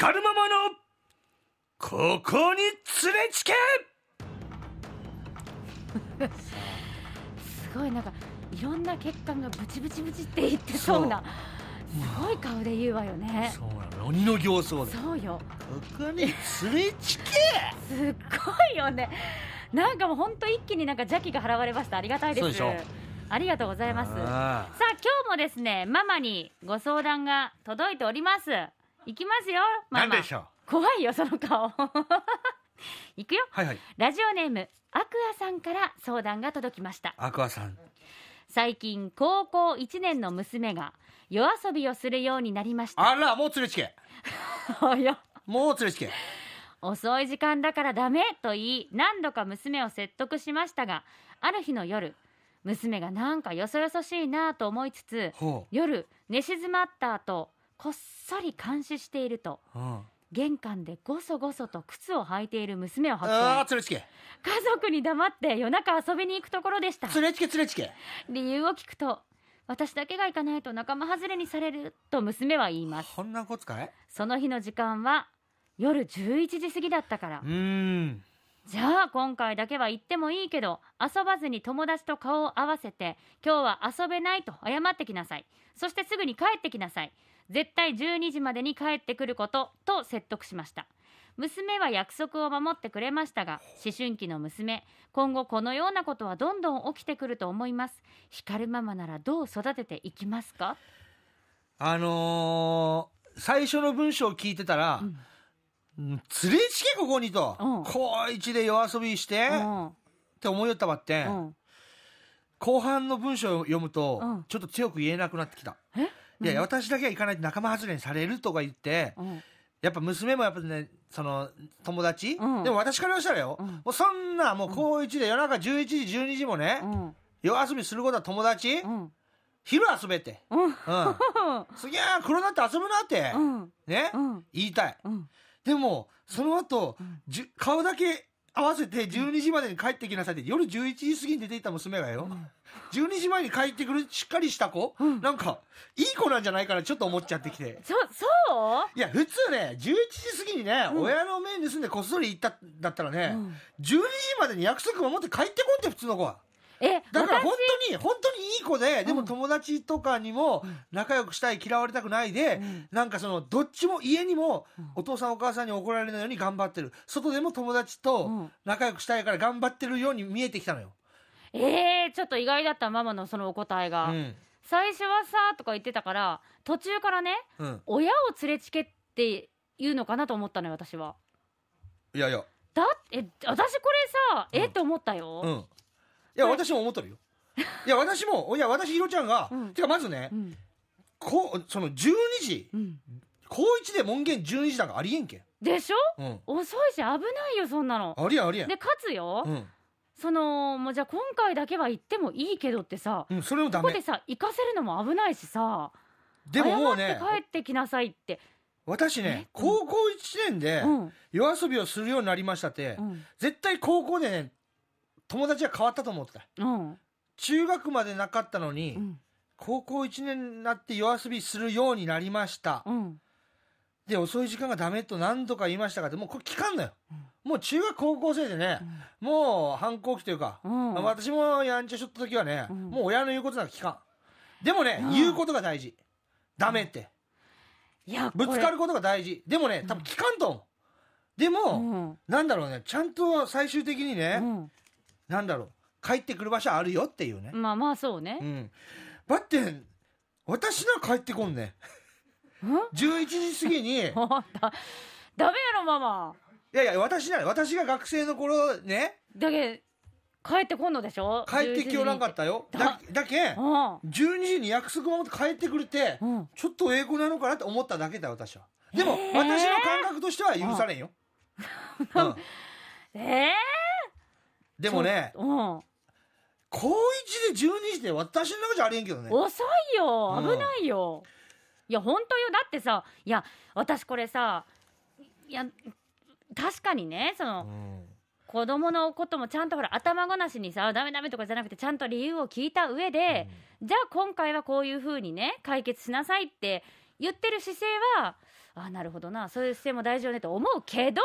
光るママのここに連れちけ! すごいなんかいろんな血管がブチブチブチっていってそうなすごい顔で言うわよね。そうなの鬼の形相で。そうよ。ここに連れちけ! すっごいよね。なんかもう本当一気になんか邪気が払われました。ありがたいです。そうでしょ。ありがとうございます。さああ今日もですねママにご相談が届いておりますいきますよ。ママ何でしょう？怖いよその顔。いくよ。はいはい。ラジオネームアクアさんから相談が届きました。アクアさん。最近高校1年の娘が夜遊びをするようになりました。あらもう連れちけ もう連れちけ遅い時間だからダメと言い何度か娘を説得しましたがある日の夜娘がなんかよそよそしいなと思いつつほ夜寝静まった後こっそり監視していると。う、うん、玄関でごそごそと靴を履いている娘を発見。あー連れちけ。家族に黙って夜中遊びに行くところでした。連れちけ連れちけ。理由を聞くと私だけが行かないと仲間外れにされると娘は言います。こんなこつかい？その日の時間は夜11時過ぎだったから。うーん。じゃあ今回だけは行ってもいいけど遊ばずに友達と顔を合わせて今日は遊べないと謝ってきなさい。そしてすぐに帰ってきなさい絶対12時までに帰ってくることと説得しました。娘は約束を守ってくれましたが思春期の娘。今後このようなことはどんどん起きてくると思います。光るママならどう育てていきますか？あのー、最初の文章を聞いてたら、うん。連れちけここにと、うん。高一で夜遊びして、っうん。て思いよったばって、うん。後半の文章を読むと、うん。ちょっと強く言えなくなってきた。え？いやいや、私だけは行かないと仲間外れにされるとか言って、うん。やっぱ娘もやっぱね、その、友達、うん。でも私からしたらよ、うん。もうそんな、もう高一で夜中11時、12時もね、うん。夜遊びすることは友達、うん。昼遊べって。うん。うん。すげえ、黒なって遊ぶなって、うん。ね、うん。言いたい。うん。でも、その後、ん。じゅ顔だけ合わせて12時までに帰ってきなさいって、夜11時過ぎに出て行った娘がよ、12時前に帰ってくるしっかりした子、うん。なんか、いい子なんじゃないかなちょっと思っちゃってきて。そそう？いや、普通ね、11時過ぎにね、うん。親の面盗んでこっそり行ったんだったらね、うん。12時までに約束守って帰ってこんって普通の子は。え私だから本当に、本当にいい子で、でもうん友達とかにも仲良くしたい、嫌われたくないで、うんなんかその、どっちも家にもうんお父さんお母さんに怒られないように頑張ってる。外でも友達うとん仲良くしたいから頑張ってるように見えてきたのよ。えー、ちょっと意外だったママのそのお答えが、うん。最初はさとか言ってたから途中からねうん。親を連れちけって言うのかなと思ったのよ私はいやいや。だえ私これさえ、うんって思ったよ、うん。いや、はい私も思っとるよ。いや、私も、いや、私、ひろちゃんが、うんてか、まずねう、んこう、その、12時、うん高1で門限12時なんかありえんけん。でしょ？うん。遅いし危ないよそんなのありえん、ありえん。でかつよ、うん。そのもうじゃあ今回だけは行ってもいいけどってさうん、それもダメここで。さ行かせるのも危ないしさでももうね謝って、帰ってきなさいって私ねえ、高校1年でうん夜遊びをするようになりましたって、うん絶対高校でね、友達が変わったと思ってた。うん中学までなかったのに、うん高校1年になって夜遊びするようになりました。うんで、遅い時間がダメと何度か言いましたが、でもうこれ聞かんのよ。もう中学高校生でね、もう反抗期というか、うん私もやんちゃしとった時はね、うんもう親の言うことなんか聞かん。でもね、うん言うことが大事。ダメって。いやぶつかることが大事。でもね、多分聞かんと思う。でこも、れうんなんだろうね、ちゃんと最終的にね、うんなんだろう、帰ってくる場所あるよっていうね。まあまあそうねうん。ばって、私なら帰ってこんね。うん？11時過ぎに、いだダメやろママやいや、私なら、私が学生の頃ね、だけ帰ってこんのでしょ？帰ってきよらんかったよ。だだ、だけん、う12時に約束守って帰ってくれて、んうんちょっと英語なのかなって思っただけだよ、私は。でも、えー私の感覚としては許されんよ。う んええでもね、うん高1で12時で私の中じゃありえんけどね。遅いよ。うん。危ないよ、いや本当よ。だってさいや私これさいや確かにねそのうん。子供のこともちゃんとほら頭ごなしにさダメダメとかじゃなくてちゃんと理由を聞いた上で、じゃあ今回はこういうふうにね解決しなさいって言ってる姿勢はあなるほどなそういう姿勢も大事よねと思うけど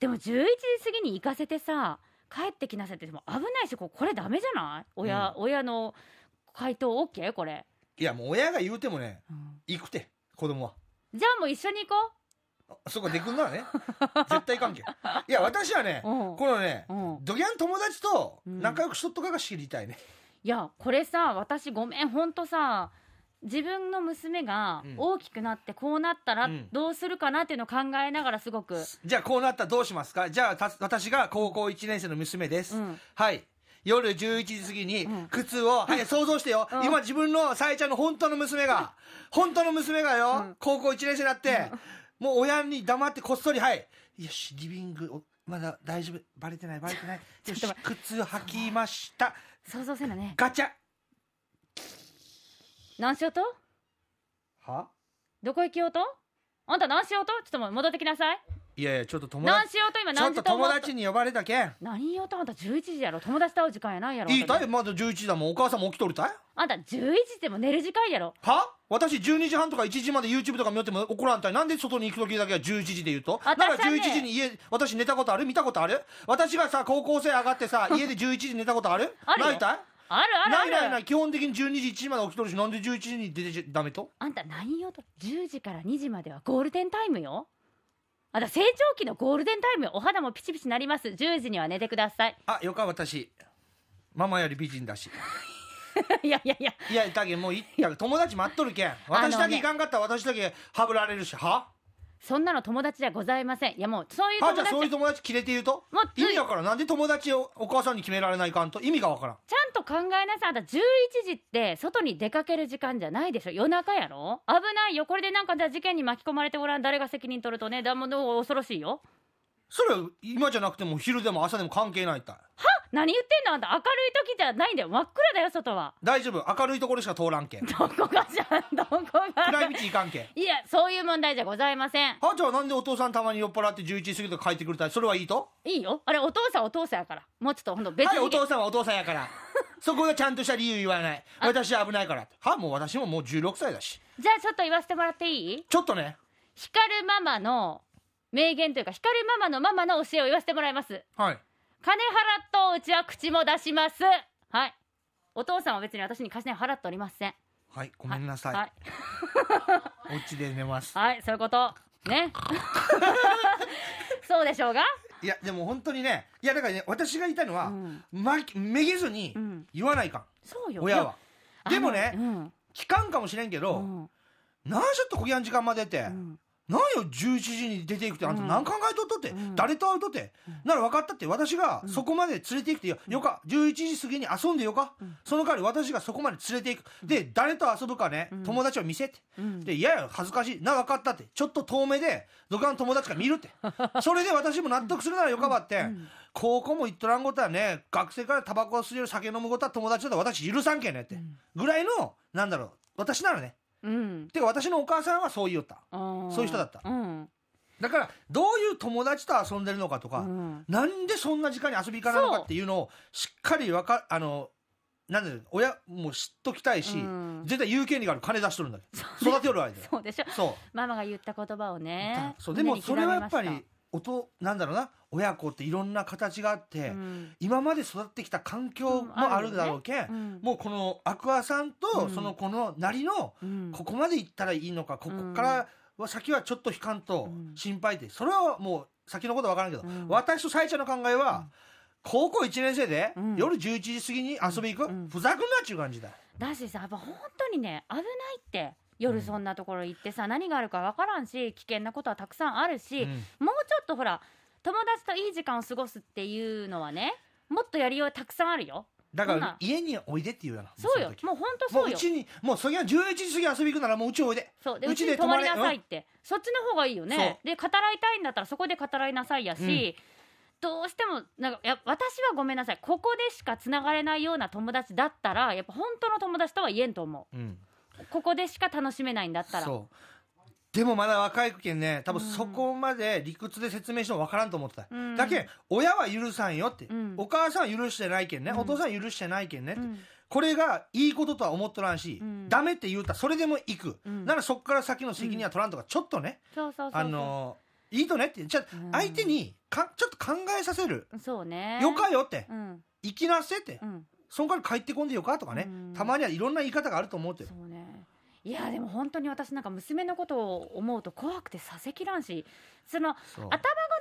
でも11時過ぎに行かせてさ帰ってきなさいってでも危ないしここれダメじゃない？親、親の回答 OK これ、いやもう親が言うてもねうん。行くて子供は。じゃあもう一緒に行こそこでくんならね。絶対関係いや私はねう、うん。このねうん、ドギャン友達と仲良くしとっとかが知りたいね、いやこれさ私ごめんほんとさ自分の娘がうん。大きくなってこうなったらうん。どうするかなっていうのを考えながらすごく、じゃあこうなったらどうしますか？じゃあた私が高校1年生の娘です、うん。はい。夜11時過ぎにうん。靴を、はい 想像してよ、うん。今自分のさえちゃんの本当の娘が。本当の娘がよ、うん。高校1年生になって、もう親に黙ってこっそりはい。よしリビングおまだ大丈夫。バレてないバレてない。よし靴履きました。想像せなね。ガチャ何しようと？は？どこ行きようと？あんた何しようと？ちょっともう戻ってきなさい。いやいやちょっと友達何しようと？今何時と思った達に呼ばれたけん。何言おうとあんた11時やろ？友達と会う時間やないやろ？いいたいまだ11時だもん。お母さんも起きとるたい？あんた11時でも寝る時間やろ？は？私12時半とか1時まで YouTube とか見よっても怒らんたい？なんで外に行く時だけは11時で言うと？ねなんか11時に家私寝たことある？見たことある？私がさ高校生上がってさ家で11時に寝たことある？あるよ。ないたい？あるあるないないない。基本的に12時1時まで起きとるしなんで11時に出てちゃダメと？あんた何言おうと10時から2時まではゴールデンタイムよ。あんた成長期のゴールデンタイムよ。お肌もピチピチなります。10時には寝てください。あよか私。ママより美人だし。いやいやいや。いやだけどもういいや友達待っとるけん。私だけ行かんかったら私だけはぶられるし。は？そんなの友達じゃございません。いやもうそういう友達あじゃあそういう友達切れてと？もう意味わからんなんで友達をお母さんに決められないかんと？意味がわからん。ちゃんと考えなさい。あんた11時って外に出かける時間じゃないでしょ？夜中やろ？危ないよ。これでなんかじゃあ事件に巻き込まれてごらん。誰が責任取るとね。だもう恐ろしいよ。それは今じゃなくても昼でも朝でも関係ないったい何言ってんの？あんた明るい時じゃないんだよ。真っ暗だよ外は。大丈夫。明るいところしか通らんけん。どこがじゃん？どこが？暗い道行かんけんいやそういう問題じゃございません。あじゃあなんでお父さんたまに酔っ払って11時過ぎとか帰ってくるたいそれはいいと？いいよ。あれお父さんお父さんやから。もうちょっとほんと別はいおに、父さんはお父さんやから。そこがちゃんとした理由言わない。私は危ないから。はもう私ももう16歳だし。じゃあちょっと言わせてもらっていい？ちょっとね。光るママの名言というか光るママのママの教えを言わせてもらいます。はい金払っとうちは口も出します。はい。お父さんは別に私に金払っておりません。はいごめんなさい、はい。お家で寝ます。はい、そういうこと。ね。そうでしょうが。いやでも本当にねいやだからね私が言いたいのは、うん。まめげずにうん。言わないかん、そうよ。親は。やでもねあのうん。聞かんかもしれんけど、うん。なんちょっとこぎゃん時間までって、うんなんよ11時に出ていくってあんたうん。何考えとっとって、うん。誰と会うとって、なら分かったって。私がそこまで連れて行くってよ,、よか11時過ぎに遊んでよか、うん。その代わり私がそこまで連れて行く、で誰と遊ぶかね、うん。友達を見せて。うん。でいやいや恥ずかしい。な分かったって。ちょっと遠目でどこかの友達が見るって。それで私も納得するならよかばって、うん。高校も行っとらんことはね学生からタバコを吸える酒飲むことは友達だと私許さんけんねって、ぐらいのなんだろう私ならねうん。てか私のお母さんはそう言おった。そういう人だった。うん。だからどういう友達と遊んでるのかとか、うん。なんでそんな時間に遊び行かないのかっていうのをしっかりわかあのなんだろう親も知っときたいし、うん。絶対言う権利がある。金出しとるんだよ育てよる間よそうでしょ。そう。ママが言った言葉をね。そう。でもそれはやっぱり音なんだろうな親子っていろんな形があって、刻みました今まで育ってきた環境もあるだろうけん、うん。うんもうこのアクアさんとうん。その子のなりのうん。ここまで行ったらいいのかここからは先はちょっと引かんとうん。心配ってそれはもう先のことは分からんけど、うん。私とさえちゃんの考えは、高校1年生でうん。夜11時過ぎに遊び行く、うん。ふざくんなっちゅう感じだ。だしさやっぱ本当にね危ないって夜そんなところ行ってさ、何があるかわからんし危険なことはたくさんあるし、うん。もうちょっとほら友達といい時間を過ごすっていうのはねもっとやりようたくさんあるよ。だから家においでって言うよなそうよ。もう本当そうよ。もううちにもうそれが11時過ぎ遊び行くならもううちおいで。そう。でううちに泊まりちで泊まれなさいって、そっちの方がいいよね。で語らいたいんだったらそこで語らいなさいやし、うん。どうしてもなんかいや私はごめんなさい。ここでしかつながれないような友達だったらやっぱ本当の友達とは言えんと思う。ん。うここでしか楽しめないんだったら。そう。でもまだ若いけんね多分うん。そこまで理屈で説明しても分からんと思ってた、うん。だけん親は許さんよって、うん。お母さんは許してないけんね、うん。お父さんは許してないけんねって、うん。これがいいこととは思っとらんし、うん。ダメって言うたらそれでも行く、うん。ならそっから先の責任は取らんとかちょっとね、あのーいいとねって。じゃ相手にかちょっと考えさせる、そうね。よかよって、うん。生きなせって、うん。そんから帰ってこんでよかとかね、うん。たまにはいろんな言い方があると思うって。そうねいやでも本当に私なんか娘のことを思うと怖くてさせきらんしその頭ご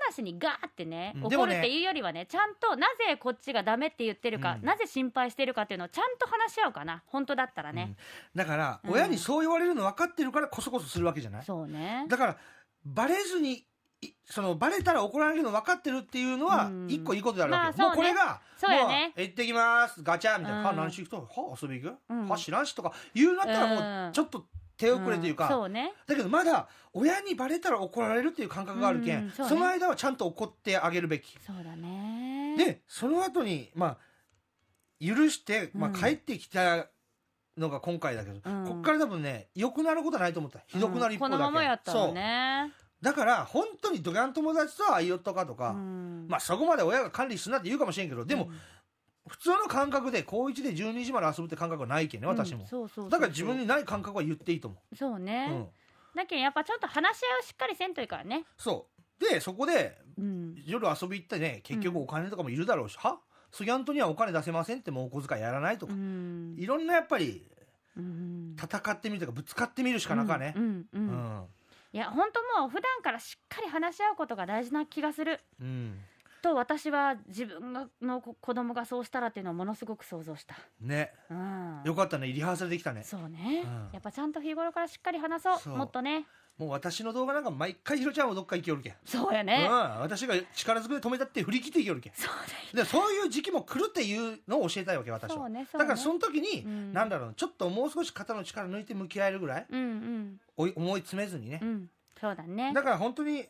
なしにガーってね怒るっていうよりはねちゃんとなぜこっちがダメって言ってるか、うん。なぜ心配してるかっていうのをちゃんと話し合うかな。本当だったらね、うん。だから、うん。親にそう言われるの分かってるからこそこそするわけじゃない？そうね。だからバレずにいそのバレたら怒られるの分かってるっていうのはうん。一個いいことであるわけ、まあもうこれがそうやね。もう行ってきますガチャみたいな、うん。は何しに行くとは遊び行く、うん。は知らんしとか。言うんだったらもうん。うちょっと手遅れというか、ん。そうね。だけどまだ親にバレたら怒られるっていう感覚があるけん、うんそうね。その間はちゃんと怒ってあげるべき、そうだね。でその後にまあ許して、まあ、うん。帰ってきたのが今回だけど、うん。こっから多分ね良くなることはないと思った。ひどくなる一方だけ、うん。このままやったらねだから本当にドキャン友達とは会いよっとかとか、うん。まあそこまで親が管理するなって言うかもしれんけどでも、普通の感覚で高1で12時まで遊ぶって感覚はないけんねうん。私も、そうそうそうだから自分にない感覚は言っていいと思う、そうね、うん、だけどやっぱちょっと話し合いをしっかりせんといいからね。そう。でそこでうん。夜遊び行ってね結局お金とかもいるだろうし、は？スギャントにはお金出せませんってもうお小遣いやらないとか、うん。いろんなやっぱりうん。戦ってみるとかぶつかってみるしかなかね。うん。うん。ううんんいや本当もう普段からしっかり話し合うことが大事な気がする。うん。と私は自分がの子子供がそうしたらっていうのをものすごく想像した、ね。うん、よかったね。リハーサルできたね。そうね、うん。やっぱちゃんと日頃からしっかり話そう。もっとね。もう私の動画なんか毎回ひろちゃんをどっか行きよるけん、そうやね、うん、私が力ずくで止めたって振り切っていきよるけん。そうでそういう時期も来るっていうのを教えたいわけだ私は、よそうねね。だからその時に、うん。なんだろうちょっともう少し肩の力抜いて向き合えるぐらいうんうん。思い詰めずにね。う、ん。そうだね。だから本当に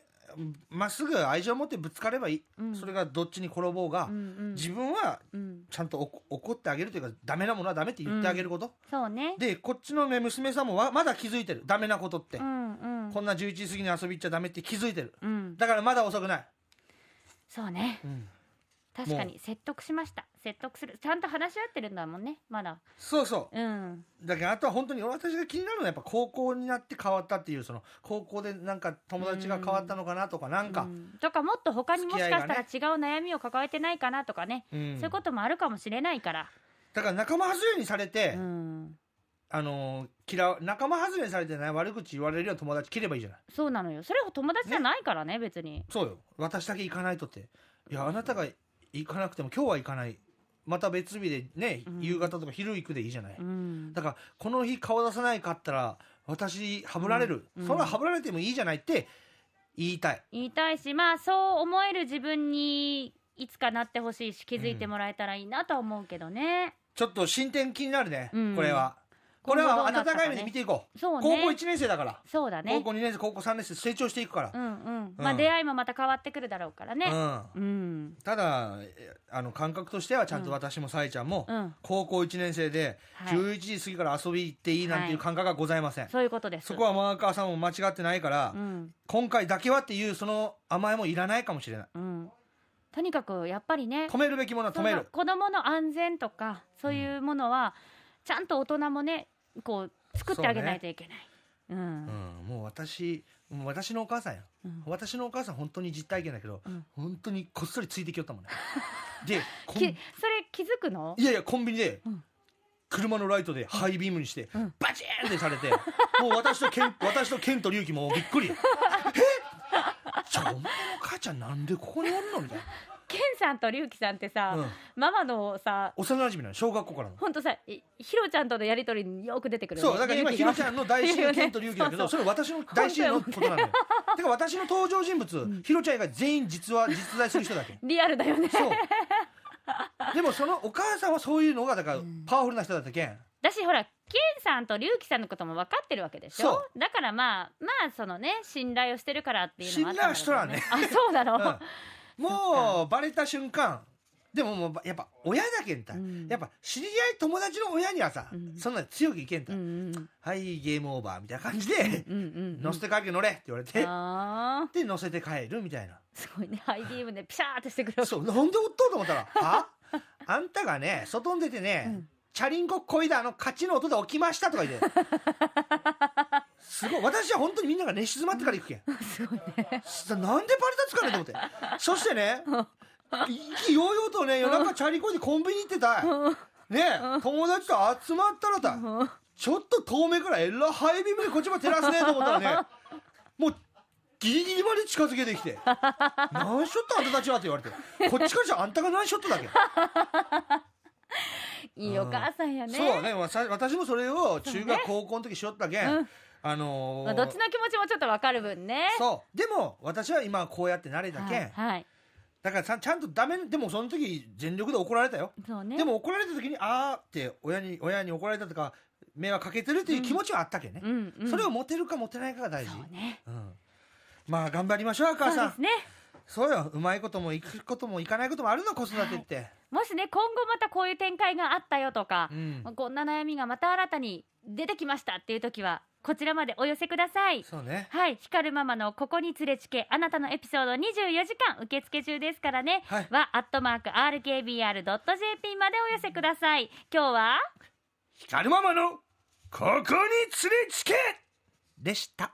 まっすぐ愛情を持ってぶつかればいい、うん。それがどっちに転ぼうが、うんうん。自分はうん。ちゃんと怒怒ってあげるというかダメなものはダメって言ってあげること、そうね。でこっちのね娘さんもわまだ気づいてる。ダメなことって、うんうん。こんな11時過ぎに遊び行っちゃダメって気づいてる。うん。だからまだ遅くない、そうね。うん。確かに説得しました説得する。ちゃんと話し合ってるんだもんね。まだ。そうそう。ん。うだけどあとは本当に私が気になるのはやっぱ高校になって変わったっていうその高校でなんか友達が変わったのかなとかなんか、うんとかもっと他にもしかしたら違う悩みを抱えてないかなとかね、うん。そういうこともあるかもしれないから、だから仲間外れにされて、うん、あのー嫌う仲間外れにされてね悪口言われるような友達切ればいいじゃない。そうなのよ。それは友達じゃないからね別に。そうよ。私だけ行かないとって。いやあなたが行かなくても今日は行かないまた別日でね、うん。夕方とか昼行くでいいじゃない、うん。だからこの日顔出さないかったら私はぶられる、うん。それははぶられてもいいじゃないって言いたい。言いたいしまあそう思える自分にいつかなってほしいし気づいてもらえたらいいなとは思うけどね、ちょっと進展気になるね、うん。これは。これは温かい目で見ていこう。ね。高校1年生だから、そうだね。高校2年生高校3年生成長していくから。う、んうん。うん。まあ出会いもまた変わってくるだろうからね。うん。うん。ただえあの感覚としてはちゃんと私もさえちゃんも、うん。高校1年生ではい。11時過ぎから遊び行っていいなんていう感覚がございません、そういうことです。そこはマーカーさんも間違ってないから、うん。今回だけはっていうその甘えもいらないかもしれない。うん。とにかくやっぱりね止めるべきものは止める。子供の安全とかそういうものはちゃんと大人もねこう作ってあげないといけない。うん。うん、もう私私のお母さんや、うん。私のお母さん本当に実体験だけど、うん。本当にこっそりついてきよったもんね。でそれ気づくの？いやいやコンビニで、うん。車のライトでハイビームにして、うん。バチーンってされてもう私とケン 私とケンと龍樹もびっくり。え？ちょお前の母ちゃんなんでここにおるの？みたいケンさんとリュウキさんってさ、ママのさ幼馴染なの小学校からの。ほんとさいヒロちゃんとのやりとりによく出てくるよね。そうだから今ひろちゃんの大親友ケンと龍樹だけど それ私の大親友のことなのよ。てか私の登場人物、ひろちゃん以外全員実は実在する人だけ。リアルだよね。そう。でもそのお母さんはそういうのがだからん。パワフルな人だったけん。だしほらケンさんとリュウキさんのことも分かってるわけでしょ？そだからまあまあそのね信頼をしてるからっていうのもあったんだろうけど信頼はしとあそうなの、うんもうバレた瞬間。でももうやっぱ親だけんた、うん。やっぱ知り合い友達の親にはさ、うん。そんな強くいけんた、うんうんはいゲームオーバーみたいな感じで、うんうんうん乗せて帰る乗れって言われて、で乗せて帰るみたいな。すごいね。ハイビームでピシャーってしてくるそうなんでおっとうと思ったらはあんたがね外に出てね、チャリンコこいだあの勝ちの音で起きましたとか言ってすごい。私は本当にみんなが寝静まってから行くけん。すごいね。さなんでバレたつかねと思って。そしてね意気揚々とね夜中チャリコでコンビニ行ってたね友達と集まったらだちょっと遠目からえらハイビームでこっちも照らすねと思ったらね もうギリギリまで近づけてきて「何ショットあんたたちは?」って言われて。こっちからじゃあんたが何ショットだけ？いいお母さんやね。そうね。私もそれを中学、高校の時しよったけん、うんあのーまあどっちの気持ちもちょっとわかる分ね。そう。でも私は今こうやって慣れたけん、はい、はい、だからさちゃんとダメでもその時全力で怒られたよ。そうね。でも怒られた時にあーって親に親に怒られたとか迷惑かけてるっていう気持ちはあったけんね、うんうん。それを持てるか持てないかが大事。そうね。うん、まあ頑張りましょうお母さん。そうですね。そうよ。うまいこともいくこともいかないこともあるの子育てって、もしね今後またこういう展開があったよとかう、ん。こんな悩みがまた新たに出てきましたっていう時はこちらまでお寄せください。そうね。はい、光るママのここに連れちけあなたのエピソード24時間受付中ですからね、はい。はアットマーク RKBR.jp までお寄せください。今日は光るママのここに連れつけ！でした